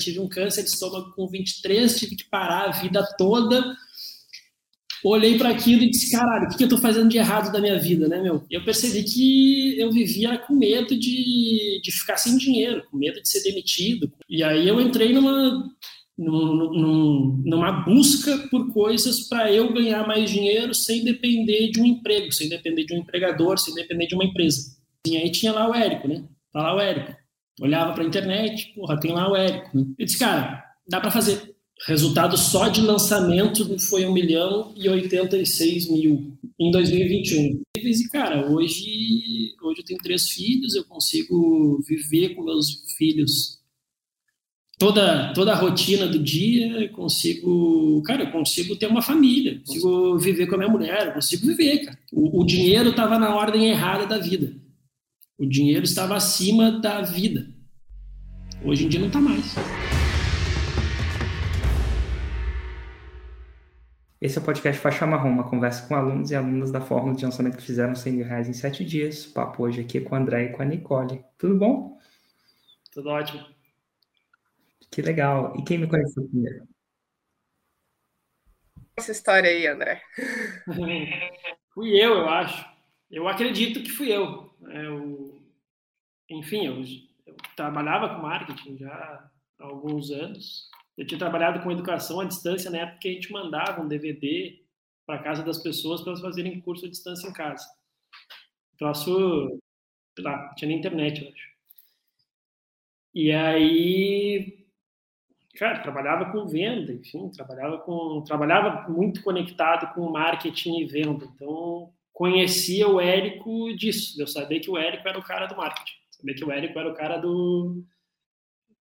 tive um câncer de estômago com 23, tive que parar a vida toda. Olhei para aquilo e disse, caralho, o que eu tô fazendo de errado da minha vida, né, meu? Eu percebi que eu vivia com medo de, de ficar sem dinheiro, com medo de ser demitido. E aí eu entrei numa, num, numa busca por coisas para eu ganhar mais dinheiro sem depender de um emprego, sem depender de um empregador, sem depender de uma empresa. E aí tinha lá o Érico, né? Tá lá o Érico. Olhava para a internet, porra, tem lá o Érico. Né? Eu disse, cara, dá para fazer. Resultado só de lançamento foi 1 milhão e 86 mil em 2021. E, cara, hoje, hoje eu tenho três filhos, eu consigo viver com meus filhos toda, toda a rotina do dia, consigo, cara, eu consigo ter uma família, consigo viver com a minha mulher, consigo viver, cara. O, o dinheiro estava na ordem errada da vida. O dinheiro estava acima da vida. Hoje em dia não está mais. Esse é o podcast Faixa Marrom, uma conversa com alunos e alunas da fórmula de lançamento que fizeram 100 mil reais em 7 dias. O papo hoje aqui é com o André e com a Nicole. Tudo bom? Tudo ótimo. Que legal. E quem me conheceu primeiro? Essa história aí, André. fui eu, eu acho. Eu acredito que fui eu. eu enfim, eu, eu, trabalhava com marketing já há alguns anos. Eu tinha trabalhado com educação à distância na época que a gente mandava um DVD para casa das pessoas para elas fazerem curso à distância em casa. Troço, lá, tinha na internet, eu acho. E aí cara, trabalhava com venda, enfim, trabalhava com, trabalhava muito conectado com marketing e venda. Então, conhecia o Érico disso. Eu sabia que o Érico era o cara do marketing. Sabia que o Érico era o cara do,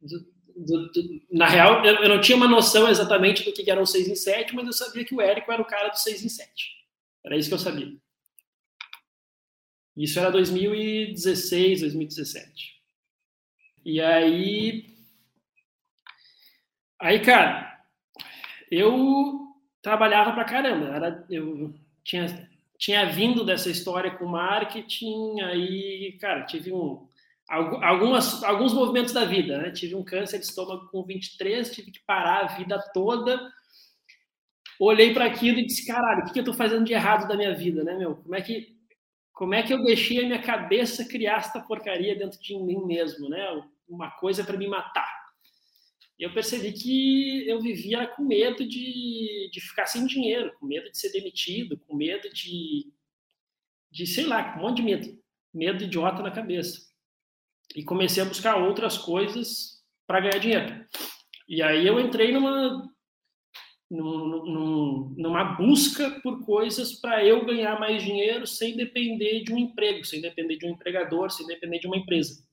do, do, do na real, eu, eu, não tinha uma noção exatamente do que era o 6 em 7, mas eu sabia que o Érico era o cara do 6 em 7. Era isso que eu sabia. Isso era 2016, 2017. E aí Aí, cara, eu trabalhava pra caramba. Era, eu tinha, tinha vindo dessa história com marketing, aí, cara, tive um, algumas, alguns movimentos da vida, né? Tive um câncer de estômago com 23, tive que parar a vida toda. Olhei para aquilo e disse, caralho, o que, que eu tô fazendo de errado da minha vida, né, meu? Como é que, como é que eu deixei a minha cabeça criar essa porcaria dentro de mim mesmo, né? Uma coisa para me matar eu percebi que eu vivia com medo de, de ficar sem dinheiro, com medo de ser demitido, com medo de, de, sei lá, com um monte de medo, medo idiota na cabeça. E comecei a buscar outras coisas para ganhar dinheiro. E aí eu entrei numa, num, numa busca por coisas para eu ganhar mais dinheiro sem depender de um emprego, sem depender de um empregador, sem depender de uma empresa.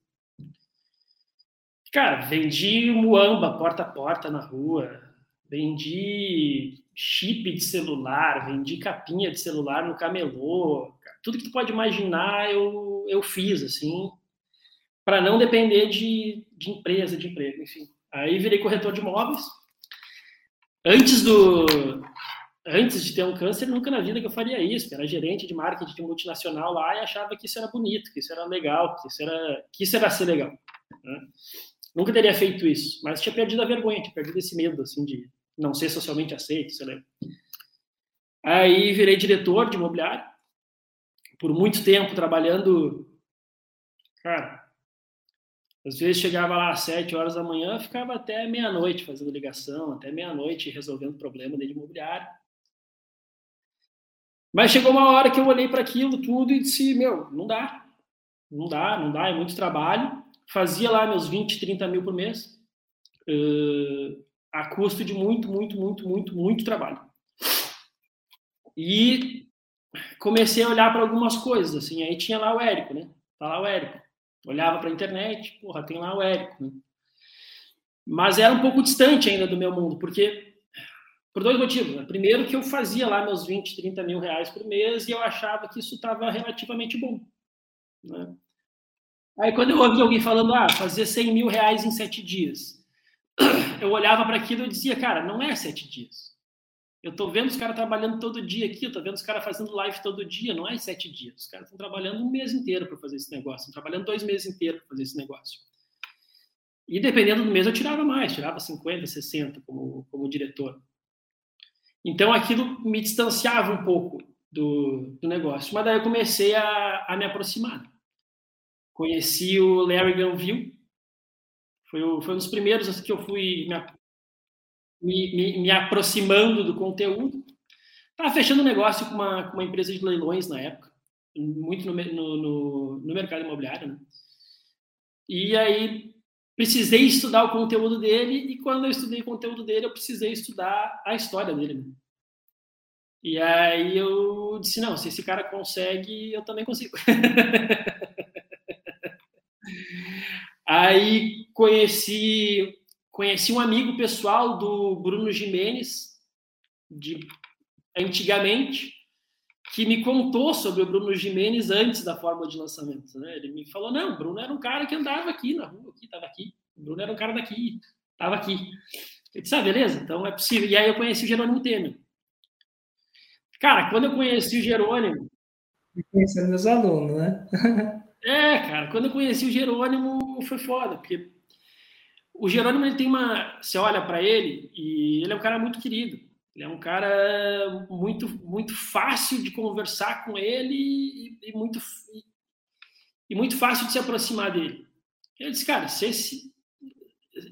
Cara, vendi muamba porta a porta na rua, vendi chip de celular, vendi capinha de celular no camelô, tudo que tu pode imaginar eu, eu fiz, assim, para não depender de, de empresa, de emprego, enfim. Aí virei corretor de imóveis. Antes do antes de ter um câncer, nunca na vida que eu faria isso. Era gerente de marketing de multinacional lá e achava que isso era bonito, que isso era legal, que isso era que isso era ser legal. Né? Nunca teria feito isso, mas tinha perdido a vergonha, tinha perdido esse medo, assim, de não ser socialmente aceito, sei lá. Aí virei diretor de imobiliário, por muito tempo trabalhando, cara, às vezes chegava lá às sete horas da manhã, ficava até meia-noite fazendo ligação, até meia-noite resolvendo problema dentro de imobiliário. Mas chegou uma hora que eu olhei para aquilo tudo e disse, meu, não dá, não dá, não dá, é muito trabalho fazia lá meus 20, 30 mil por mês, uh, a custo de muito, muito, muito, muito, muito trabalho. E comecei a olhar para algumas coisas, assim, aí tinha lá o Érico, né? Tá lá o Érico. Olhava para a internet, porra, tem lá o Érico, né? Mas era um pouco distante ainda do meu mundo, porque por dois motivos. Né? Primeiro, que eu fazia lá meus 20, 30 mil reais por mês e eu achava que isso estava relativamente bom. Né? Aí quando eu ouvi alguém falando, ah, fazer 100 mil reais em sete dias, eu olhava para aquilo e dizia, cara, não é sete dias. Eu tô vendo os caras trabalhando todo dia aqui, eu tô vendo os caras fazendo live todo dia, não é sete dias. Os caras estão trabalhando um mês inteiro para fazer esse negócio, estão trabalhando dois meses inteiros para fazer esse negócio. E dependendo do mês eu tirava mais, tirava 50, 60 como, como diretor. Então aquilo me distanciava um pouco do, do negócio. Mas daí eu comecei a, a me aproximar. Conheci o Larry Granville, foi, foi um dos primeiros que eu fui me, me, me aproximando do conteúdo. Estava fechando um negócio com uma, com uma empresa de leilões na época, muito no, no, no, no mercado imobiliário. Né? E aí precisei estudar o conteúdo dele, e quando eu estudei o conteúdo dele, eu precisei estudar a história dele. Né? E aí eu disse, não, se esse cara consegue, eu também consigo. aí conheci conheci um amigo pessoal do Bruno Jimenez, de antigamente, que me contou sobre o Bruno Jimenez antes da fórmula de lançamento. Né? Ele me falou, não, o Bruno era um cara que andava aqui na rua, aqui, estava aqui. O Bruno era um cara daqui, estava aqui. Eu disse, ah, beleza, então é possível. E aí eu conheci o Jerônimo Temer. Cara, quando eu conheci o Jerônimo. Conhecendo meus alunos, né? é, cara, quando eu conheci o Jerônimo foi foda, porque o Jerônimo ele tem uma. Você olha para ele e ele é um cara muito querido. Ele é um cara muito, muito fácil de conversar com ele e, e muito, e, e, muito fácil de se aproximar dele. Ele disse, cara, se, esse,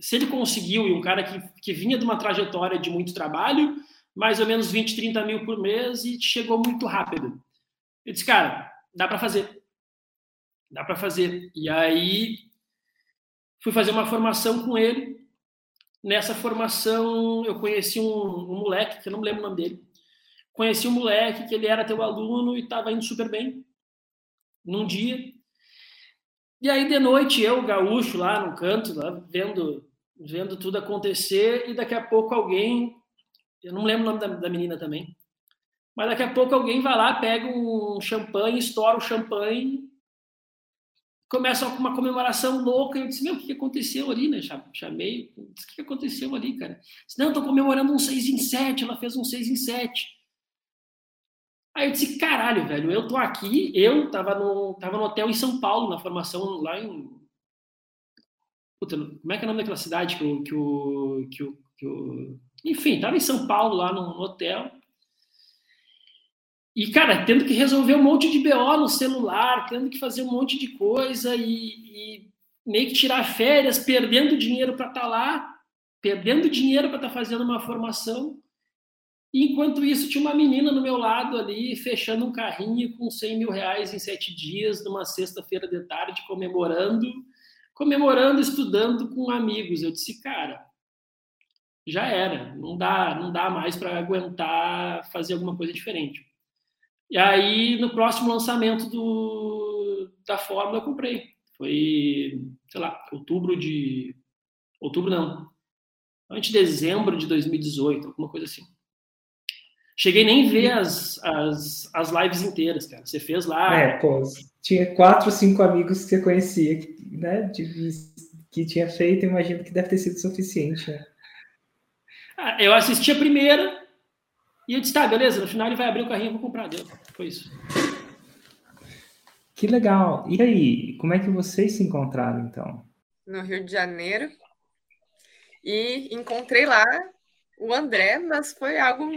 se ele conseguiu, e um cara que, que vinha de uma trajetória de muito trabalho, mais ou menos 20, 30 mil por mês e chegou muito rápido. Eu disse, cara, dá para fazer. Dá para fazer. E aí fui fazer uma formação com ele. Nessa formação eu conheci um, um moleque, que eu não lembro o nome dele. Conheci um moleque que ele era teu aluno e estava indo super bem. Num dia. E aí de noite eu, gaúcho, lá no canto, lá, vendo, vendo tudo acontecer, e daqui a pouco alguém eu não lembro o nome da, da menina também. Mas daqui a pouco alguém vai lá, pega um champanhe, estoura o champanhe, começa uma comemoração louca. Eu disse: Meu, o que aconteceu ali, né? Chamei, disse, o que aconteceu ali, cara? Disse, não, estou comemorando um 6 em 7. Ela fez um 6 em 7. Aí eu disse: Caralho, velho, eu tô aqui. Eu tava no, tava no hotel em São Paulo, na formação lá em. Puta, como é que é o nome daquela cidade que o. Que o, que o, que o enfim, estava em São Paulo, lá no, hotel. E, cara, tendo que resolver um monte de BO no celular, tendo que fazer um monte de coisa e, e meio que tirar férias, perdendo dinheiro para estar tá lá, perdendo dinheiro para estar tá fazendo uma formação. E, enquanto isso, tinha uma menina no meu lado ali, fechando um carrinho com 100 mil reais em sete dias, numa sexta-feira de tarde, comemorando, comemorando, estudando com amigos. Eu disse, cara, já era, não dá, não dá mais para aguentar fazer alguma coisa diferente. E aí, no próximo lançamento do, da Fórmula, eu comprei. Foi, sei lá, outubro de. Outubro não. Antes de dezembro de 2018, alguma coisa assim. Cheguei nem ver as, as, as lives inteiras, cara. Você fez lá. É, pô, tinha quatro, cinco amigos que você conhecia, né? De, que tinha feito, imagino que deve ter sido suficiente, né? Ah, eu assisti a primeira e eu disse, tá, beleza, no final ele vai abrir o carrinho e vou comprar. Deu. Foi isso. Que legal. E aí, como é que vocês se encontraram, então? No Rio de Janeiro. E encontrei lá o André, mas foi algo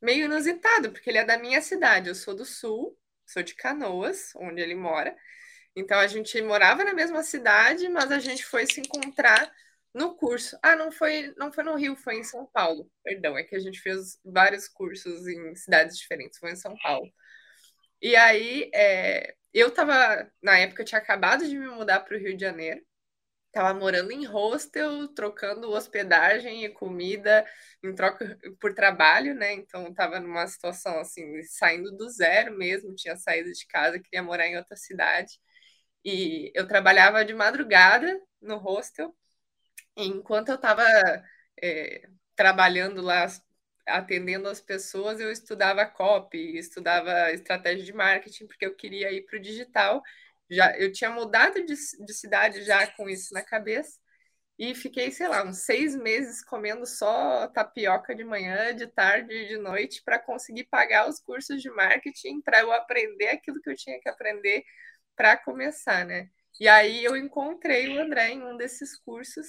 meio inusitado, porque ele é da minha cidade. Eu sou do Sul, sou de Canoas, onde ele mora. Então a gente morava na mesma cidade, mas a gente foi se encontrar no curso. Ah, não foi, não foi no Rio, foi em São Paulo. Perdão, é que a gente fez vários cursos em cidades diferentes, foi em São Paulo. E aí, é, eu tava, na época, eu tinha acabado de me mudar para o Rio de Janeiro. Tava morando em hostel, trocando hospedagem e comida em troca por trabalho, né? Então tava numa situação assim, saindo do zero mesmo, tinha saído de casa, queria morar em outra cidade. E eu trabalhava de madrugada no hostel enquanto eu estava é, trabalhando lá, atendendo as pessoas, eu estudava copy, estudava estratégia de marketing, porque eu queria ir para o digital. Já, eu tinha mudado de, de cidade já com isso na cabeça e fiquei, sei lá, uns seis meses comendo só tapioca de manhã, de tarde e de noite para conseguir pagar os cursos de marketing, para eu aprender aquilo que eu tinha que aprender para começar, né? E aí eu encontrei o André em um desses cursos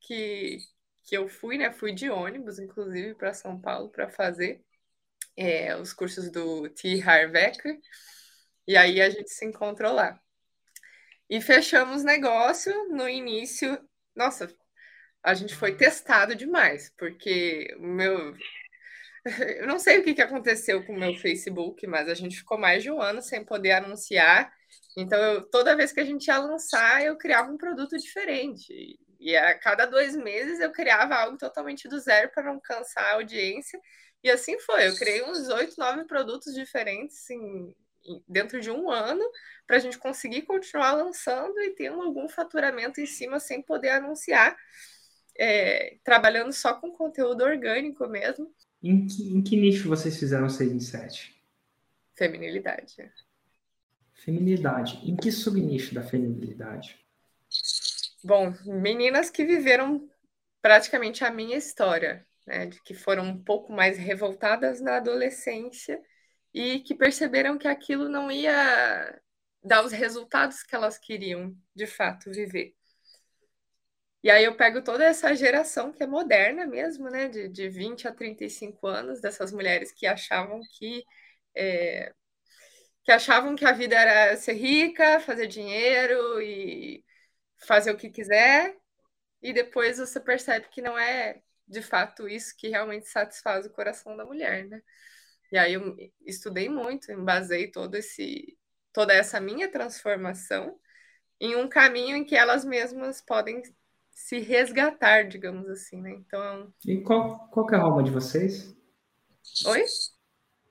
que, que eu fui, né? Fui de ônibus, inclusive, para São Paulo para fazer é, os cursos do T. Harvecker. E aí a gente se encontrou lá. E fechamos negócio no início. Nossa, a gente foi testado demais, porque o meu. Eu não sei o que, aconteceu com o meu Facebook, mas a gente ficou mais de um ano sem poder anunciar. Então, eu, toda vez que a gente ia lançar, eu criava um produto diferente. E a cada dois meses eu criava algo totalmente do zero para não cansar a audiência. E assim foi. Eu criei uns oito, nove produtos diferentes em, em, dentro de um ano para a gente conseguir continuar lançando e tendo algum faturamento em cima sem poder anunciar é, trabalhando só com conteúdo orgânico mesmo. Em que, em que nicho vocês fizeram 6 em 7? Feminilidade. Feminilidade. Em que subnicho da feminilidade? Bom, meninas que viveram praticamente a minha história, né, de que foram um pouco mais revoltadas na adolescência e que perceberam que aquilo não ia dar os resultados que elas queriam de fato viver. E aí eu pego toda essa geração que é moderna mesmo, né? De, de 20 a 35 anos, dessas mulheres que achavam que é, que achavam que a vida era ser rica, fazer dinheiro e fazer o que quiser, e depois você percebe que não é de fato isso que realmente satisfaz o coração da mulher, né? E aí eu estudei muito, embasei todo esse toda essa minha transformação em um caminho em que elas mesmas podem se resgatar, digamos assim, né? Então. E qual, qual que é a Roma de vocês? Oi?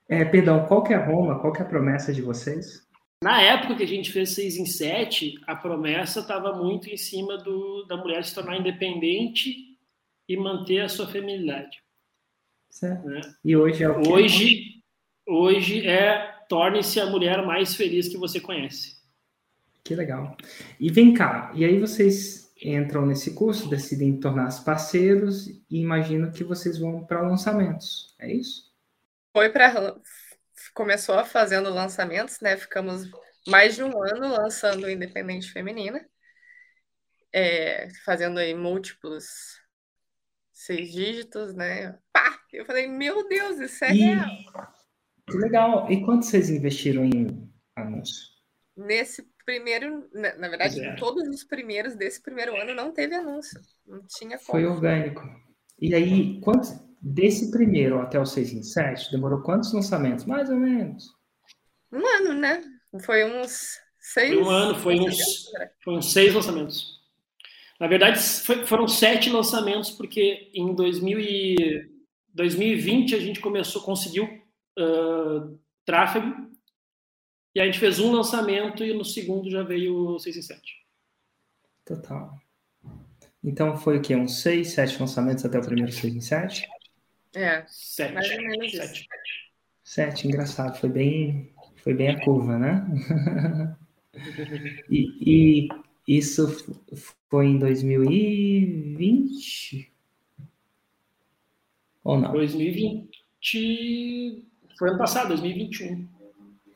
É, perdão, qual que é a Roma? Qual que é a promessa de vocês? Na época que a gente fez 6 em 7, a promessa estava muito em cima do, da mulher se tornar independente e manter a sua feminilidade. Certo. Né? E hoje é o quê? Hoje, hoje é torne-se a mulher mais feliz que você conhece. Que legal. E vem cá, e aí vocês entram nesse curso, decidem tornar-se parceiros e imagino que vocês vão para lançamentos, é isso? Foi para começou fazendo lançamentos, né? Ficamos mais de um ano lançando Independente Feminina, é, fazendo aí múltiplos seis dígitos, né? Pá! Eu falei, meu Deus, isso é e... real. Que legal. E quanto vocês investiram em anúncio? Nesse primeiro, na, na verdade, é. todos os primeiros desse primeiro ano não teve anúncio. Não tinha como. Foi orgânico. E aí, quantos, desse primeiro até o 6 em 7, demorou quantos lançamentos? Mais ou menos. Um ano, né? Foi uns seis. Foi um ano, foi uns, foi uns seis lançamentos. Na verdade, foi, foram sete lançamentos, porque em 2000 e, 2020 a gente começou, conseguiu uh, tráfego e a gente fez um lançamento e no segundo já veio o 6 em 7. Total. Então foi o quê? Uns 6, 7 lançamentos até o primeiro 6 em 7? É, 7. Mais ou menos 7. 7, engraçado. Foi bem, foi bem a curva, né? e, e isso foi em 2020? Ou não? 2020. Foi ano passado, 2021.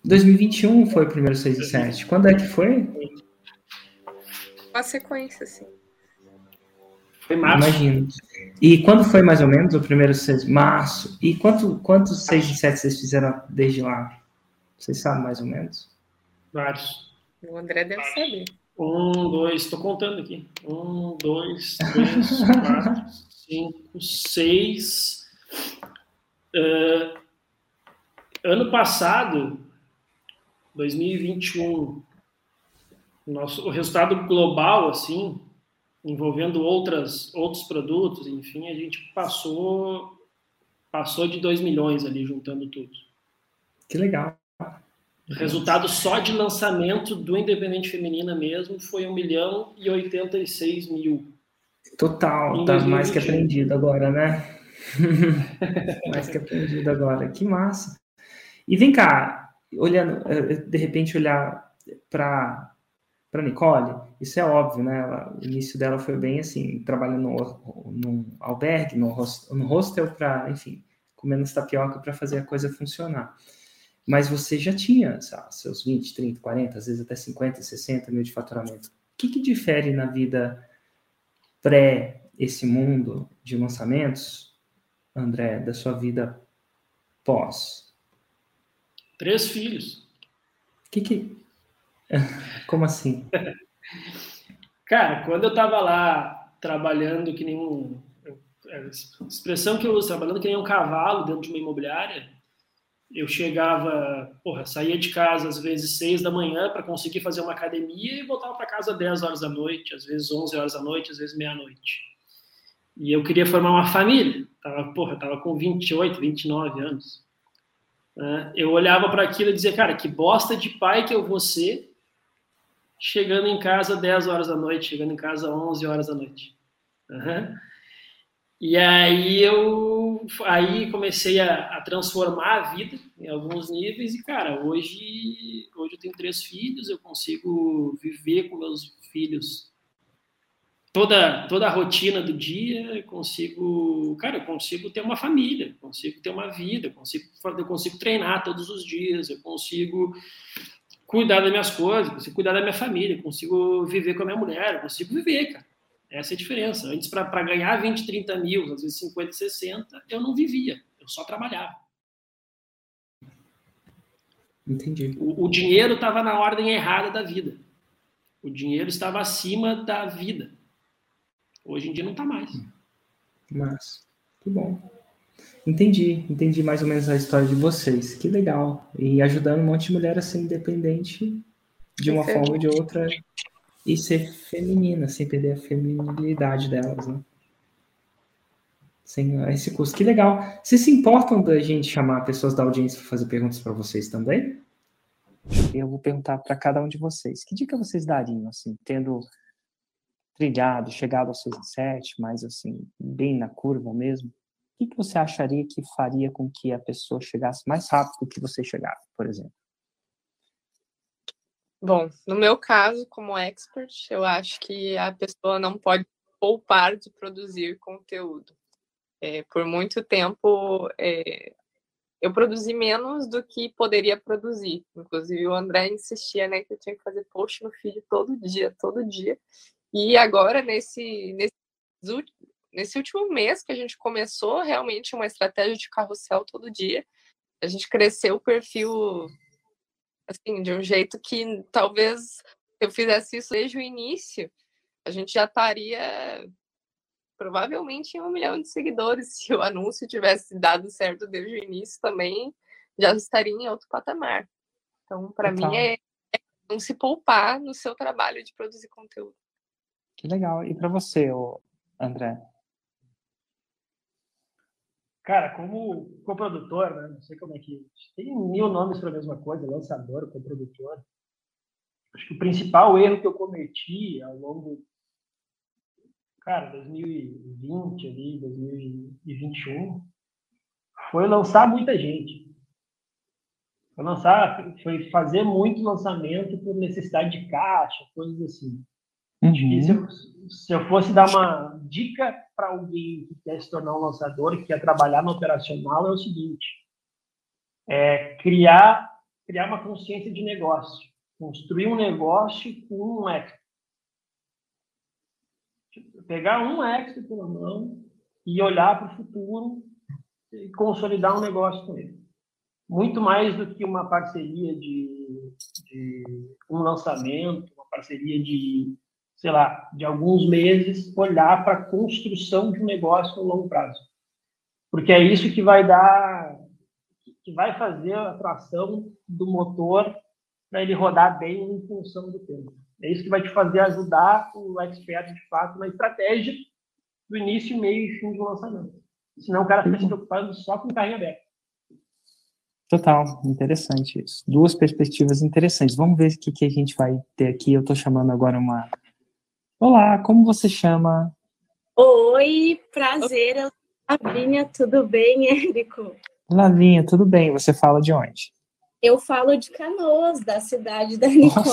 2021 foi o primeiro 6 e 7. Quando é que foi? Uma sequência, sim. Foi março. Imagino. E quando foi mais ou menos o primeiro 6? Março. E quanto, quantos 6 e 7 vocês fizeram desde lá? Vocês sabem mais ou menos? Vários. O André deve saber. Um, dois, estou contando aqui. Um, dois, três, quatro, cinco, seis. Uh, ano passado, 2021, nosso, o resultado global, assim, envolvendo outras, outros produtos, enfim, a gente passou passou de 2 milhões ali, juntando tudo. Que legal. O resultado só de lançamento do Independente Feminina mesmo foi 1 milhão e 86 mil. Total, tá mais que aprendido agora, né? mais que aprendido agora. Que massa. E vem cá, olhando, eh, de repente olhar para para Nicole, isso é óbvio, né? Ela, o início dela foi bem assim, trabalhando no, num albergue, no, host, no hostel, para, enfim, comendo tapioca para fazer a coisa funcionar. mas você já tinha sabe, seus 20, 30, 40, às vezes até 50, 60 mil de faturamento. O que, que difere na vida pré esse mundo de lançamentos, André, da sua vida pós? Três filhos. Que que... Como assim? Cara, quando eu tava lá trabalhando que nem um. É, expressão que eu uso, trabalhando que nem um cavalo dentro de uma imobiliária, eu chegava, porra, saía de casa às vezes seis da manhã para conseguir fazer uma academia e voltava para casa 10 horas da noite, às vezes 11 horas da noite, às vezes meia-noite. E eu queria formar uma família. Tava, porra, tava com 28, 29 anos. Né? Eu olhava para aquilo e dizia, cara, que bosta de pai que eu vou ser chegando em casa 10 horas da noite, chegando em casa 11 horas da noite. Uhum. E aí eu aí comecei a, a, transformar a vida em alguns níveis e cara, hoje hoje eu tenho três filhos, eu consigo viver com meus filhos toda toda a rotina do dia, consigo, cara, eu consigo ter uma família, consigo ter uma vida, consigo eu consigo treinar todos os dias, eu consigo cuidar das minhas coisas, consigo cuidar da minha família, consigo viver com a minha mulher, consigo viver, cara. Essa é a diferença. Antes, para ganhar 20, 30 mil, às vezes 50, 60, eu não vivia, eu só trabalhava. Entendi. O, o dinheiro estava na ordem errada da vida. O dinheiro estava acima da vida. Hoje em dia não está mais. Mas, que bom. Entendi, entendi mais ou menos a história de vocês. Que legal. E ajudando um monte de mulher a ser independente de uma forma ou de outra e ser feminina, sem perder a feminilidade delas, né? Sem esse custo. Que legal. Vocês se importam da gente chamar pessoas da audiência para fazer perguntas para vocês também? Eu vou perguntar para cada um de vocês. Que dica vocês dariam, assim, tendo trilhado, chegado aos 6 e 7, mas assim, bem na curva mesmo? O que você acharia que faria com que a pessoa chegasse mais rápido do que você chegava, por exemplo? Bom, no meu caso, como expert, eu acho que a pessoa não pode poupar de produzir conteúdo. É, por muito tempo, é, eu produzi menos do que poderia produzir. Inclusive, o André insistia né, que eu tinha que fazer post no feed todo dia, todo dia. E agora, nesse, nesse, nesse último mês que a gente começou realmente uma estratégia de carrossel todo dia, a gente cresceu o perfil assim, de um jeito que talvez eu fizesse isso desde o início, a gente já estaria provavelmente em um milhão de seguidores. Se o anúncio tivesse dado certo desde o início também, já estaria em outro patamar. Então, para mim, é, é não se poupar no seu trabalho de produzir conteúdo. Que legal. E para você, André? Cara, como coprodutor, né? Não sei como é que. Tem mil nomes para a mesma coisa, lançador, coprodutor. Acho que o principal erro que eu cometi ao longo. Cara, 2020 ali, 2021, foi lançar muita gente. Foi lançar, foi fazer muito lançamento por necessidade de caixa, coisas assim. Uhum. Eu, se, eu, fosse dar uma dica para alguém que quer se tornar um lançador, que quer trabalhar no operacional, é o seguinte: é criar, criar uma consciência de negócio, construir um negócio com um expert. Pegar um expert pela mão e olhar para o futuro e consolidar um negócio com ele. Muito mais do que uma parceria de, de um lançamento, uma parceria de sei lá, de alguns meses, olhar para a construção de um negócio no longo prazo. Porque é isso que vai dar, que vai fazer a tração do motor para ele rodar bem em função do tempo. É isso que vai te fazer ajudar o expert, de fato, na estratégia do início, meio e fim do lançamento. Senão o cara fica se preocupado só com o carrinho aberto. Total, interessante isso. Duas perspectivas interessantes. Vamos ver o que, que a gente vai ter aqui. Eu estou chamando agora uma Olá, como você chama? Oi, prazer, eu Lavinha, tudo bem, Érico? Lavinha, tudo bem? Você fala de onde? Eu falo de Canoas, da cidade da Nicole.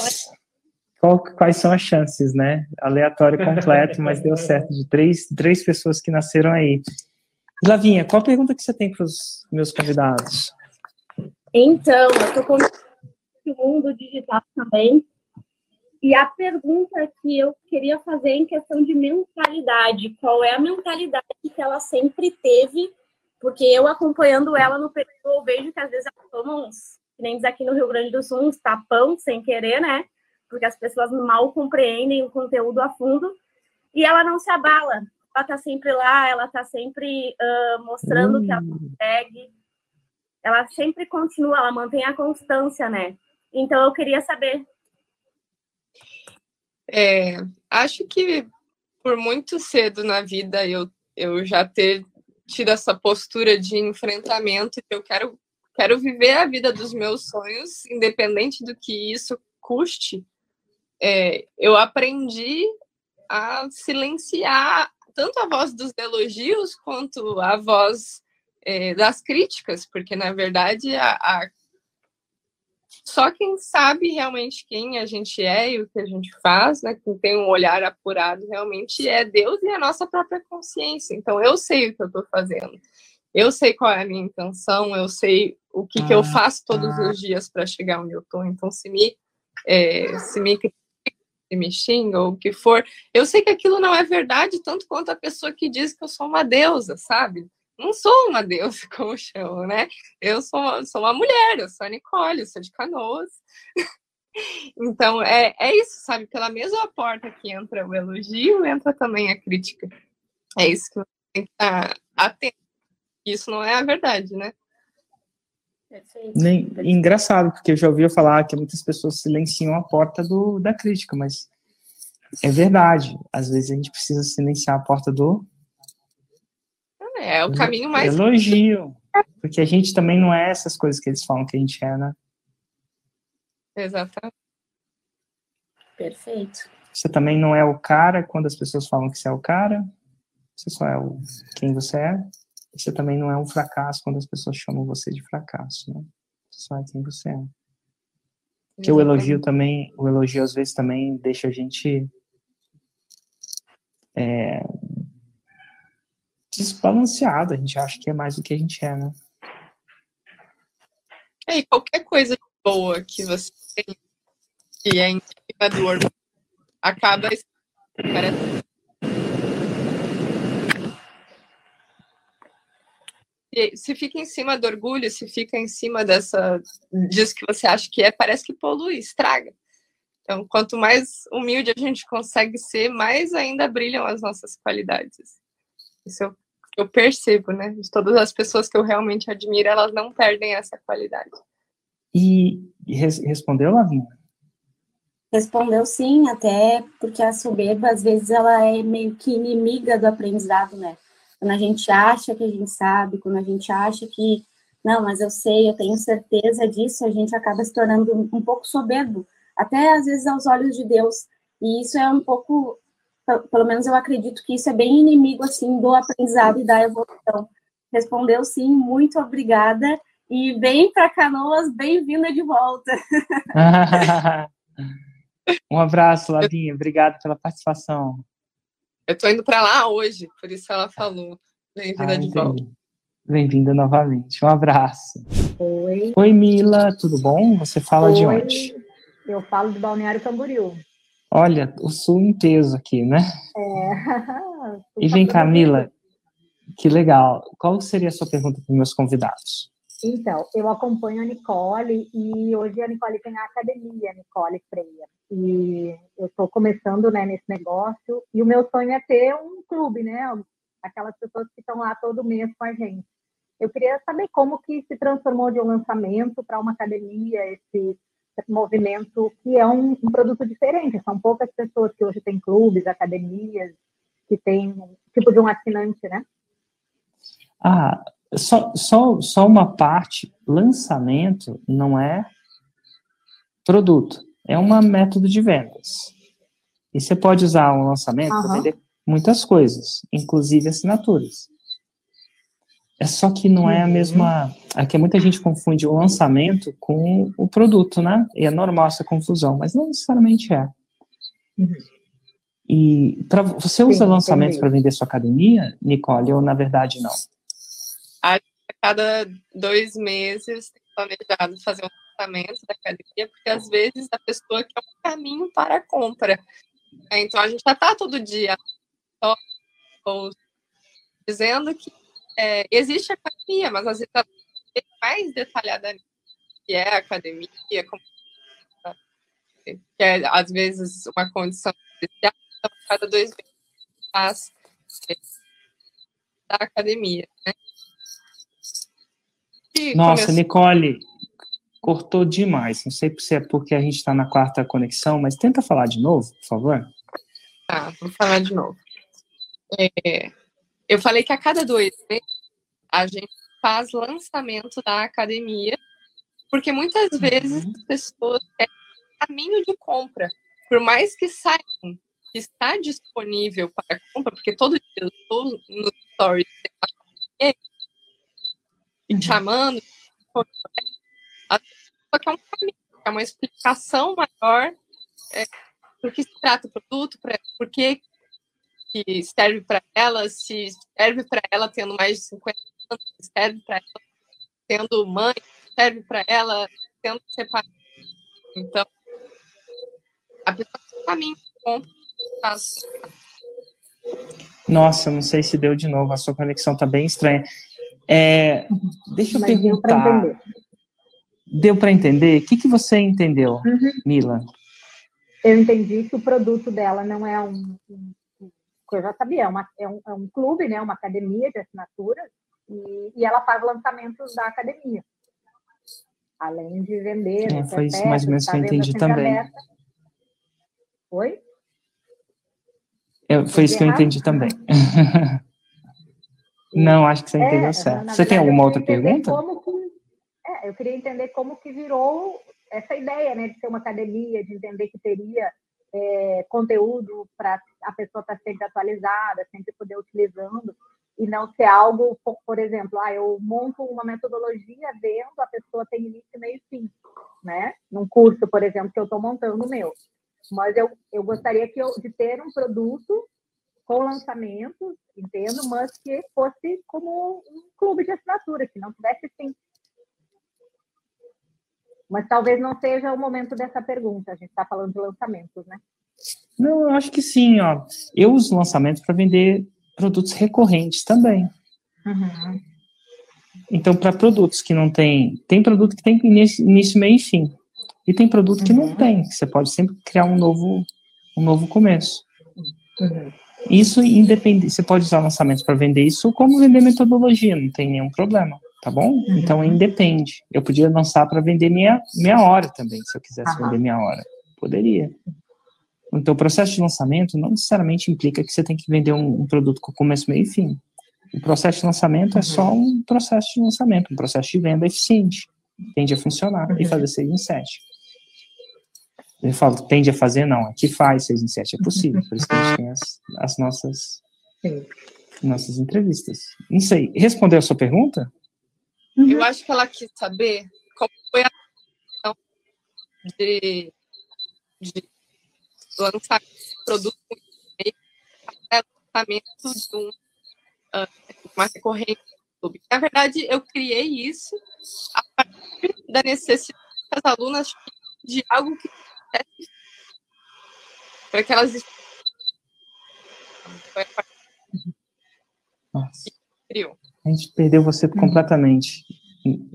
Qual, quais são as chances, né? Aleatório completo, mas deu certo, de três, três pessoas que nasceram aí. Lavinha, qual a pergunta que você tem para os meus convidados? Então, eu estou com o mundo digital também. E a pergunta que eu queria fazer em questão de mentalidade, qual é a mentalidade que ela sempre teve? Porque eu acompanhando ela no período, eu vejo que às vezes ela toma uns, nem diz aqui no Rio Grande do Sul, uns tapão sem querer, né? Porque as pessoas mal compreendem o conteúdo a fundo e ela não se abala. Ela tá sempre lá, ela tá sempre uh, mostrando que ela consegue. Ela sempre continua, ela mantém a constância, né? Então eu queria saber. É, acho que por muito cedo na vida eu, eu já ter tido essa postura de enfrentamento, que eu quero, quero viver a vida dos meus sonhos, independente do que isso custe. É, eu aprendi a silenciar tanto a voz dos elogios quanto a voz é, das críticas, porque na verdade a, a, só quem sabe realmente quem a gente é e o que a gente faz, né, quem tem um olhar apurado realmente é Deus e a nossa própria consciência. Então eu sei o que eu estou fazendo, eu sei qual é a minha intenção, eu sei o que, que eu ah, faço todos ah. os dias para chegar onde eu estou. Então se me é, se me me xinga ou o que for, eu sei que aquilo não é verdade, tanto quanto a pessoa que diz que eu sou uma deusa, sabe? Não sou uma deusa, como chamam, né? Eu sou, sou uma mulher, eu sou a Nicole, eu sou de canoas. então, é, é isso, sabe? Pela mesma porta que entra o elogio, entra também a crítica. É isso que você tem que estar atento. Isso não é a verdade, né? Nem, engraçado, porque eu já ouvi falar que muitas pessoas silenciam a porta do, da crítica, mas é verdade. Às vezes a gente precisa silenciar a porta do. É, o caminho mais. Elogio. Porque a gente também não é essas coisas que eles falam que a gente é, né? Exatamente. Perfeito. Você também não é o cara quando as pessoas falam que você é o cara. Você só é o quem você é você também não é um fracasso quando as pessoas chamam você de fracasso, né? Você só é quem você é. Porque o elogio também, o elogio às vezes também deixa a gente é, desbalanceado, a gente acha que é mais do que a gente é, né? É, e qualquer coisa boa que você tem, que é em cima do orgulho, acaba parece se fica em cima do orgulho, se fica em cima dessa disso que você acha que é, parece que polui, estraga. Então, quanto mais humilde a gente consegue ser, mais ainda brilham as nossas qualidades. Isso eu, eu percebo, né? De todas as pessoas que eu realmente admiro, elas não perdem essa qualidade. E, e res, respondeu, Lavinha? Respondeu sim, até porque a soberba, às vezes, ela é meio que inimiga do aprendizado, né? quando a gente acha que a gente sabe, quando a gente acha que, não, mas eu sei, eu tenho certeza disso, a gente acaba se tornando um, um pouco soberbo, até às vezes aos olhos de Deus. E isso é um pouco, pelo menos eu acredito que isso é bem inimigo, assim, do aprendizado e da evolução. Respondeu sim, muito obrigada. E bem para Canoas, bem-vinda de volta. um abraço, Ladinha. Obrigado pela participação. Eu tô indo para lá hoje, por isso ela falou. Bem-vinda ah, de volta. Bem-vinda novamente. Um abraço. Oi. Oi, Mila, tudo bom? Você fala Oi. de onde? Eu falo de Balneário Camboriú. Olha, o sul em peso aqui, né? É. e vem cá, Mila, que legal. Qual seria a sua pergunta para os meus convidados? Então, eu acompanho a Nicole e hoje a Nicole tem a academia Nicole Freia. E eu estou começando né, nesse negócio e o meu sonho é ter um clube, né? Aquelas pessoas que estão lá todo mês com a gente. Eu queria saber como que se transformou de um lançamento para uma academia, esse movimento que é um, um, produto diferente. São poucas pessoas que hoje têm clubes, academias, que tem um tipo de um assinante, né? Ah, só, só, só uma parte, lançamento não é produto, é um método de vendas. E você pode usar um lançamento uhum. para vender muitas coisas, inclusive assinaturas. É só que não é a uhum. mesma. É que muita gente confunde o lançamento com o produto, né? E é normal essa confusão, mas não necessariamente é. Uhum. E pra, você usa Sim, lançamentos para vender sua academia, Nicole, ou na verdade não? a cada dois meses tem planejado fazer um tratamento da academia, porque às vezes a pessoa quer um caminho para a compra. Então a gente já está todo dia ou, dizendo que é, existe academia, mas às vezes é mais detalhada que é a academia, como, que é às vezes uma condição especial, então, cada dois meses faz é, da academia. Né? Nossa, começou... Nicole, cortou demais. Não sei se é porque a gente está na quarta conexão, mas tenta falar de novo, por favor. Tá, vou falar de novo. É, eu falei que a cada dois meses a gente faz lançamento da academia, porque muitas uhum. vezes as pessoas têm caminho de compra. Por mais que saibam que está disponível para compra, porque todo dia eu estou no stories uhum. chamando, a pessoa quer um caminho, quer uma explicação maior é, do que se trata o produto, por que que serve para ela, se serve para ela tendo mais de 50 anos, se serve para ela tendo mãe, serve para ela tendo separado. Então, a pessoa tem caminho Nossa, não sei se deu de novo, a sua conexão está bem estranha. É, deixa eu Mas perguntar. Deu para entender? O que, que você entendeu, uhum. Mila? Eu entendi que o produto dela não é um, um eu já sabia, é, uma, é, um, é um clube, né, uma academia de assinaturas, e, e ela faz lançamentos da academia. Além de vender. É, foi isso mais ou menos que eu entendi também. Aberta. Oi? Eu, foi isso que eu entendi também. Não, acho que você entendeu é, certo. Você tem alguma outra pergunta? Que, é, eu queria entender como que virou essa ideia, né, de ser uma academia, de entender que teria é, conteúdo para a pessoa estar tá sempre atualizada, sempre poder utilizando, e não ser algo, por, exemplo, ah, eu monto uma metodologia vendo a pessoa tem início, meio e fim, né? Num curso, por exemplo, que eu estou montando meu. Mas eu, eu gostaria que eu, de ter um produto com lançamentos, entendo, mas que fosse como um clube de assinatura, que não tivesse fim. Mas talvez não seja o momento dessa pergunta. A gente está falando de lançamentos, né? Não, eu acho que sim, ó. Eu uso lançamentos para vender produtos recorrentes também. Uhum. Então, para produtos que não tem, tem produto que tem início, meio e fim. E tem produto que uhum. não tem. Você pode sempre criar um novo, um novo começo. Uhum. Isso independe. Você pode usar lançamentos para vender isso como vender metodologia, não tem nenhum problema tá bom? Uhum. Então independe. Eu podia lançar para vender minha, minha hora também, se eu quisesse uhum. vender minha hora. Poderia. Então o processo de lançamento não necessariamente implica que você tem que vender um, um produto com começo, meio e fim. O processo de lançamento uhum. é só uhum. um processo de lançamento, um processo de venda eficiente. Tende a funcionar e uhum. fazer 6 em 7. Ele fala, tende a fazer? Não, aqui faz 6 em 7, é possível. Por isso que a gente tem as, as nossas, nossas entrevistas. Não sei, respondeu a sua pergunta? Uhum. Eu acho que ela quis saber qual foi a de, de lançar produto até lançamento de um, uh, uma recorrente YouTube. Na verdade, eu criei isso a partir da necessidade das alunas de algo que para que elas foi a partir Nossa. criou. A gente perdeu você uhum. completamente,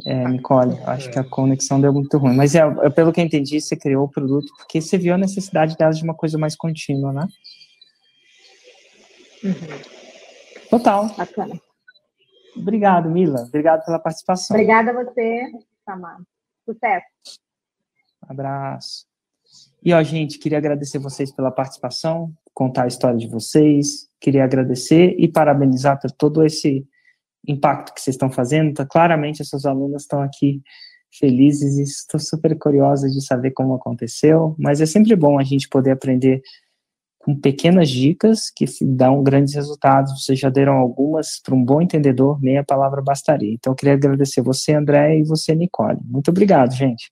é, Nicole. Acho que a conexão deu muito ruim. Mas é, é, pelo que eu entendi, você criou o produto porque você viu a necessidade delas de uma coisa mais contínua, né? Uhum. Total. Bacana. Obrigado, Mila. Obrigado pela participação. Obrigada a você, Samar. Sucesso. Abraço. E, ó, gente, queria agradecer vocês pela participação, contar a história de vocês. Queria agradecer e parabenizar por todo esse impacto que vocês estão fazendo. Tá, claramente, essas alunas estão aqui felizes e estou super curiosa de saber como aconteceu, mas é sempre bom a gente poder aprender com pequenas dicas que dão grandes resultados. Vocês já deram algumas para um bom entendedor, meia palavra bastaria. Então, eu queria agradecer você, André, e você, Nicole. Muito obrigado, gente.